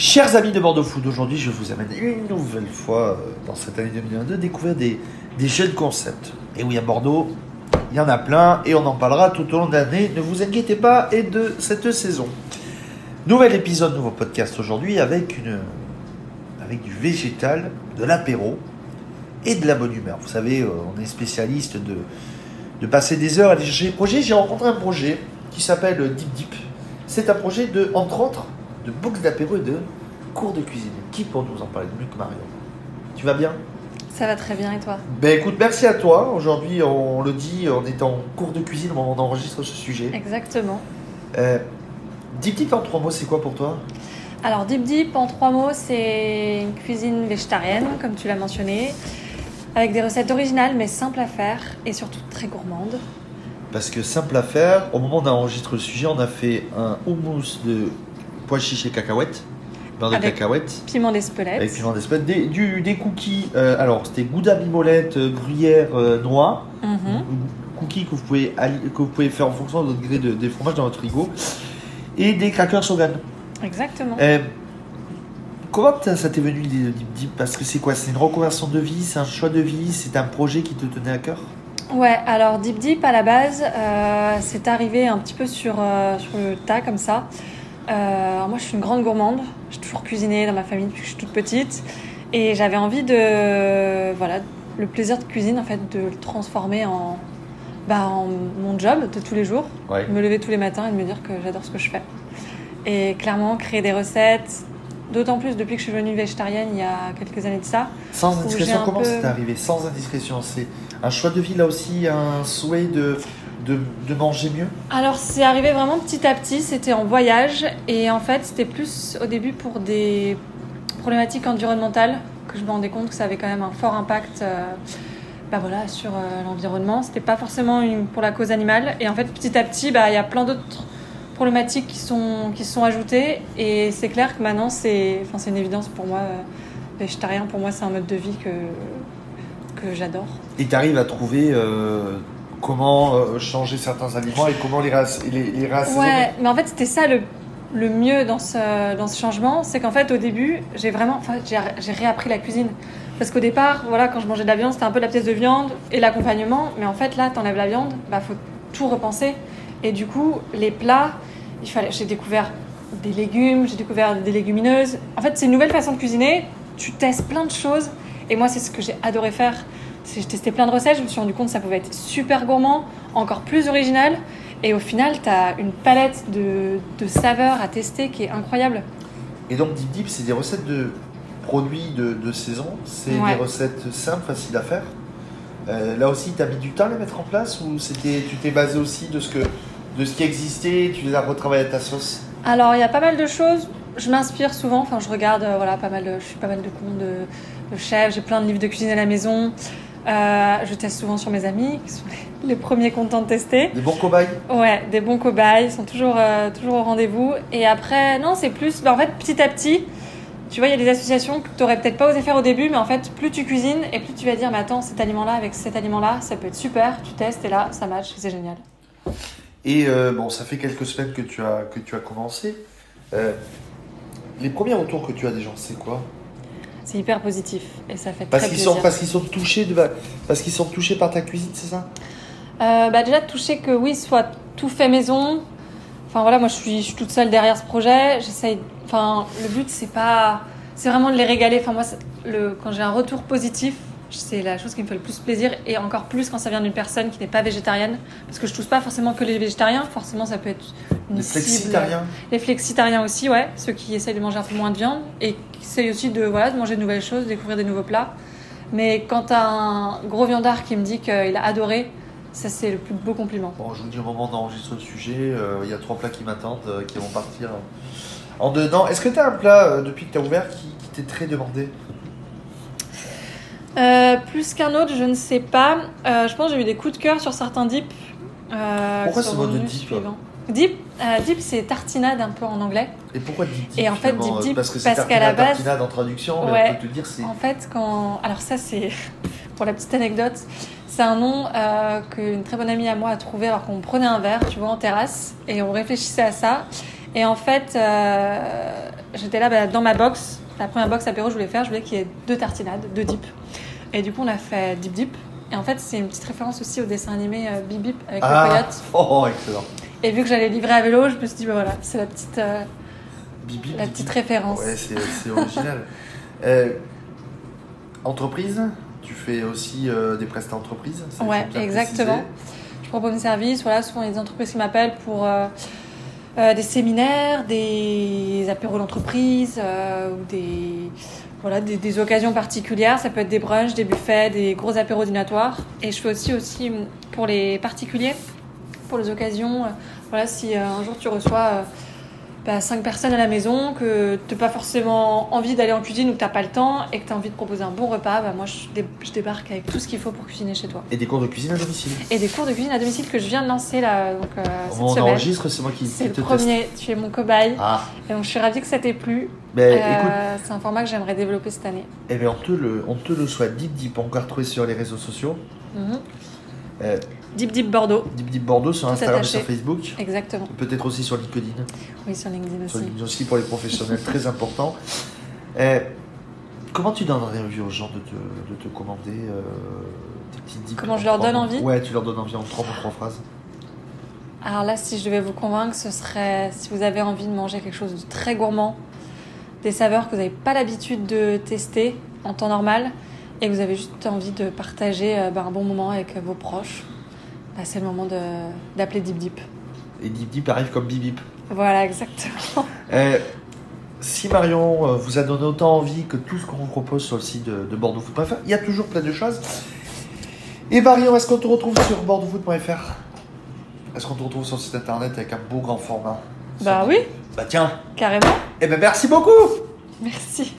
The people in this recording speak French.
Chers amis de Bordeaux Food, aujourd'hui je vous amène une nouvelle fois euh, dans cette année 2022 découvrir des, des jeunes concepts. Et oui, à Bordeaux, il y en a plein et on en parlera tout au long de l'année. Ne vous inquiétez pas et de cette saison. Nouvel épisode, nouveau podcast aujourd'hui avec, avec du végétal, de l'apéro et de la bonne humeur. Vous savez, euh, on est spécialiste de, de passer des heures à aller chercher des projets. J'ai rencontré un projet qui s'appelle Deep Deep. C'est un projet de, entre autres, de box d'apéro et de cours de cuisine. Qui pour nous en parler de mieux que Marion Tu vas bien? Ça va très bien et toi? Ben écoute, merci à toi. Aujourd'hui, on le dit, on est en cours de cuisine, on enregistre ce sujet. Exactement. Euh, Deep Deep en trois mots, c'est quoi pour toi? Alors Deep Deep en trois mots, c'est une cuisine végétarienne, comme tu l'as mentionné, avec des recettes originales mais simples à faire et surtout très gourmandes. Parce que simple à faire, au moment enregistré le sujet, on a fait un houmous de pois chiches et cacahuètes, beurre de Avec cacahuètes, Piment d'Espelette. avec piment d'Espelette, des, du- des cookies, euh, alors c'était gouda mimolette, euh, gruyère, euh, noix, Mhm. cookies que vous, pouvez, que vous pouvez faire en fonction de votre gré de, des fromages dans votre frigo, et des crackers shogun. Exactement. Euh, comment ça t'est venu l'idée de Deep Deep Parce que c'est quoi? C'est une reconversion de vie, c'est un choix de vie, c'est un projet qui te tenait à cœur? Ouais, alors Deep Deep à la base, euh, c'est arrivé un petit peu sur, sur le tas comme ça. Euh, alors moi je suis une grande gourmande, j'ai toujours cuisiné dans ma famille depuis que je suis toute petite et j'avais envie de voilà le plaisir de cuisine en fait de le transformer en, bah, en mon job de tous les jours, Ouais. me lever tous les matins et de me dire que j'adore ce que je fais. Et clairement créer des recettes, d'autant plus depuis que je suis devenue végétarienne il y a quelques années de ça. Sans indiscrétion, comment peu- c'est arrivé? Sans indiscrétion, c'est un choix de vie là aussi, un souhait de, de, de manger mieux Alors c'est arrivé vraiment petit à petit, c'était en voyage et en fait c'était plus au début pour des problématiques environnementales que je me rendais compte que ça avait quand même un fort impact euh, bah voilà, sur euh, l'environnement. C'était pas forcément une- pour la cause animale et en fait petit à petit bah, il y a plein d'autres problématiques qui sont, qui se sont ajoutées et c'est clair que maintenant c'est enfin, c'est une évidence pour moi. euh, végétarien pour moi c'est un mode de vie que, que j'adore. Et tu arrives à trouver euh, comment euh, changer certains aliments et comment les, les, les Ouais, mais en fait, c'était ça le, le mieux dans ce, dans ce changement. C'est qu'en fait, au début, j'ai vraiment enfin, j'ai j'ai réappris la cuisine. Parce qu'au départ, voilà, quand je mangeais de la viande, c'était un peu la pièce de viande et l'accompagnement. Mais en fait, là, t'enlèves la viande, bah, faut tout repenser. Et du coup, les plats, il fallait, j'ai découvert des légumes, j'ai découvert des légumineuses. En fait, c'est une nouvelle façon de cuisiner. Tu testes plein de choses. Et moi, c'est ce que j'ai adoré faire. J'ai testé plein de recettes. Je me suis rendu compte que ça pouvait être super gourmand, encore plus original. Et au final, tu as une palette de, de saveurs à tester qui est incroyable. Et donc Deep Deep, c'est des recettes de produits de, de saison, c'est Ouais. des recettes simples, faciles à faire. Euh, là aussi, tu as mis du temps à les mettre en place ou c'était, tu t'es basé aussi de ce, que, de ce qui existait, tu les as retravaillés à ta sauce? Alors, il y a pas mal de choses. Je m'inspire souvent. Enfin, je regarde, euh, voilà, pas mal de, je suis pas mal de comptes de, de chefs. J'ai plein de livres de cuisine à la maison. Euh, je teste souvent sur mes amis, qui sont les, premiers contents de tester. Des bons cobayes Ouais, des bons cobayes, ils sont toujours, euh, toujours au rendez-vous. Et après, non, c'est plus. bah, en fait, petit à petit, tu vois, il y a des associations que tu n'aurais peut-être pas osé faire au début, mais en fait, plus tu cuisines et plus tu vas dire, mais attends, cet aliment-là avec cet aliment-là, ça peut être super. Tu testes et là, ça match, c'est génial. Et euh, bon, ça fait quelques semaines que tu as, que tu as commencé. Les premiers retours que tu as des gens, c'est quoi? C'est hyper positif et ça fait Parce très qu'ils plaisir. sont, parce qu'ils sont touchés de, parce qu'ils sont touchés par ta cuisine, c'est ça? Euh, bah déjà de toucher que oui, soit tout fait maison. Enfin voilà, moi je suis, je suis toute seule derrière ce projet. J'essaye. Enfin, le but c'est pas, c'est vraiment de les régaler. Enfin moi, le, quand j'ai un retour positif, c'est la chose qui me fait le plus plaisir et encore plus quand ça vient d'une personne qui n'est pas végétarienne, parce que je touche pas forcément que les végétariens. Forcément, ça peut être une Les cible. flexitariens Les flexitariens aussi, ouais, ceux qui essayent de manger un peu moins de viande et qui essayent aussi de, voilà, de manger de nouvelles choses, de découvrir des nouveaux plats. Mais quand t'as un gros viandard qui me dit qu'il a adoré, ça c'est le plus beau compliment. Bon, je vous dis au moment d'enregistrer le sujet, euh, il y a trois plats qui m'attendent, euh, qui vont partir en dedans. Est-ce que tu as un plat euh, depuis que tu as ouvert qui, qui t'est très demandé? Euh, plus qu'un autre, je ne sais pas. Euh, je pense que j'ai eu des coups de cœur sur certains dips. euh, Pourquoi ce mot de. Dip, euh, dip c'est tartinade un peu en anglais. Et pourquoi Deep Deep Et en fait, Deep Deep, Parce qu'à la base- tartinade en traduction, mais Ouais. on peut te dire c'est. En fait, quand. Alors, ça, c'est. Pour la petite anecdote, c'est un nom qu'une très bonne amie à moi a trouvé alors qu'on prenait un verre, tu vois, en terrasse, et on réfléchissait à ça. Et en fait, j'étais là bah, dans ma box. La première box apéro, je voulais faire, je voulais qu'il y ait deux tartinades, deux dips. Et du coup, on a fait dip dip. Et en fait, c'est une petite référence aussi au dessin animé euh, Bip Bip avec le Ah, coyote. oh, excellent. Et vu que j'allais livrer à vélo, je me suis dit, bah voilà, c'est la petite, euh, Bibi, la bibi. petite référence. Ouais, c'est original. Euh, entreprise, tu fais aussi euh, des prestats entreprises Ouais, exactement. Je propose mes services. Voilà, souvent il y a des entreprises qui m'appellent pour euh, des séminaires, des apéros d'entreprise euh, ou des, voilà, des, occasions particulières. Ça peut être des brunchs, des buffets, des gros apéros dînatoires. Et je fais aussi, aussi pour les particuliers, pour les occasions. euh, voilà, si un jour tu reçois bah, cinq personnes à la maison, que tu n'as pas forcément envie d'aller en cuisine ou que tu n'as pas le temps et que tu as envie de proposer un bon repas, bah, moi je, dé- je débarque avec tout ce qu'il faut pour cuisiner chez toi. Et des cours de cuisine à domicile. Et des cours de cuisine à domicile que je viens de lancer là, donc, euh, cette On semaine. enregistre, c'est moi qui, qui le te premier, tu es mon cobaye. Ah, Et donc je suis ravie que ça t'ait plu. ben Euh, c'est un format que j'aimerais développer cette année. eh ben, on, te le, on te le souhaite. Deep Deep, on peut retrouver sur les réseaux sociaux. Mhm. Euh, Deep Deep Bordeaux, Deep Deep Bordeaux sur Tout Instagram et sur Facebook. exactement. Peut-être aussi sur LinkedIn. Oui, sur LinkedIn Sur aussi. LinkedIn aussi pour les professionnels, très important. Euh, comment tu donnerais envie aux gens de te, de te commander euh, tes petites dips Comment en je leur donne envie? Ouais, tu leur donnes envie en trois mots, trois phrases. Alors là, si je devais vous convaincre, ce serait si vous avez envie de manger quelque chose de très gourmand, des saveurs que vous n'avez pas l'habitude de tester en temps normal et que vous avez juste envie de partager euh, bah, un bon moment avec vos proches, bah, c'est le moment d'appeler Deep Deep. Et Deep Deep arrive comme Bip Bip. Voilà, exactement. Euh, si Marion euh, vous a donné autant envie que tout ce qu'on vous propose sur le site de, de bordeauxfoot.fr, il y a toujours plein de choses. Et Marion, est-ce qu'on te retrouve sur bordeauxfoot.fr Est-ce qu'on te retrouve sur le site internet avec un beau grand format? Bah oui, Bah tiens, carrément. eh ben merci beaucoup Merci.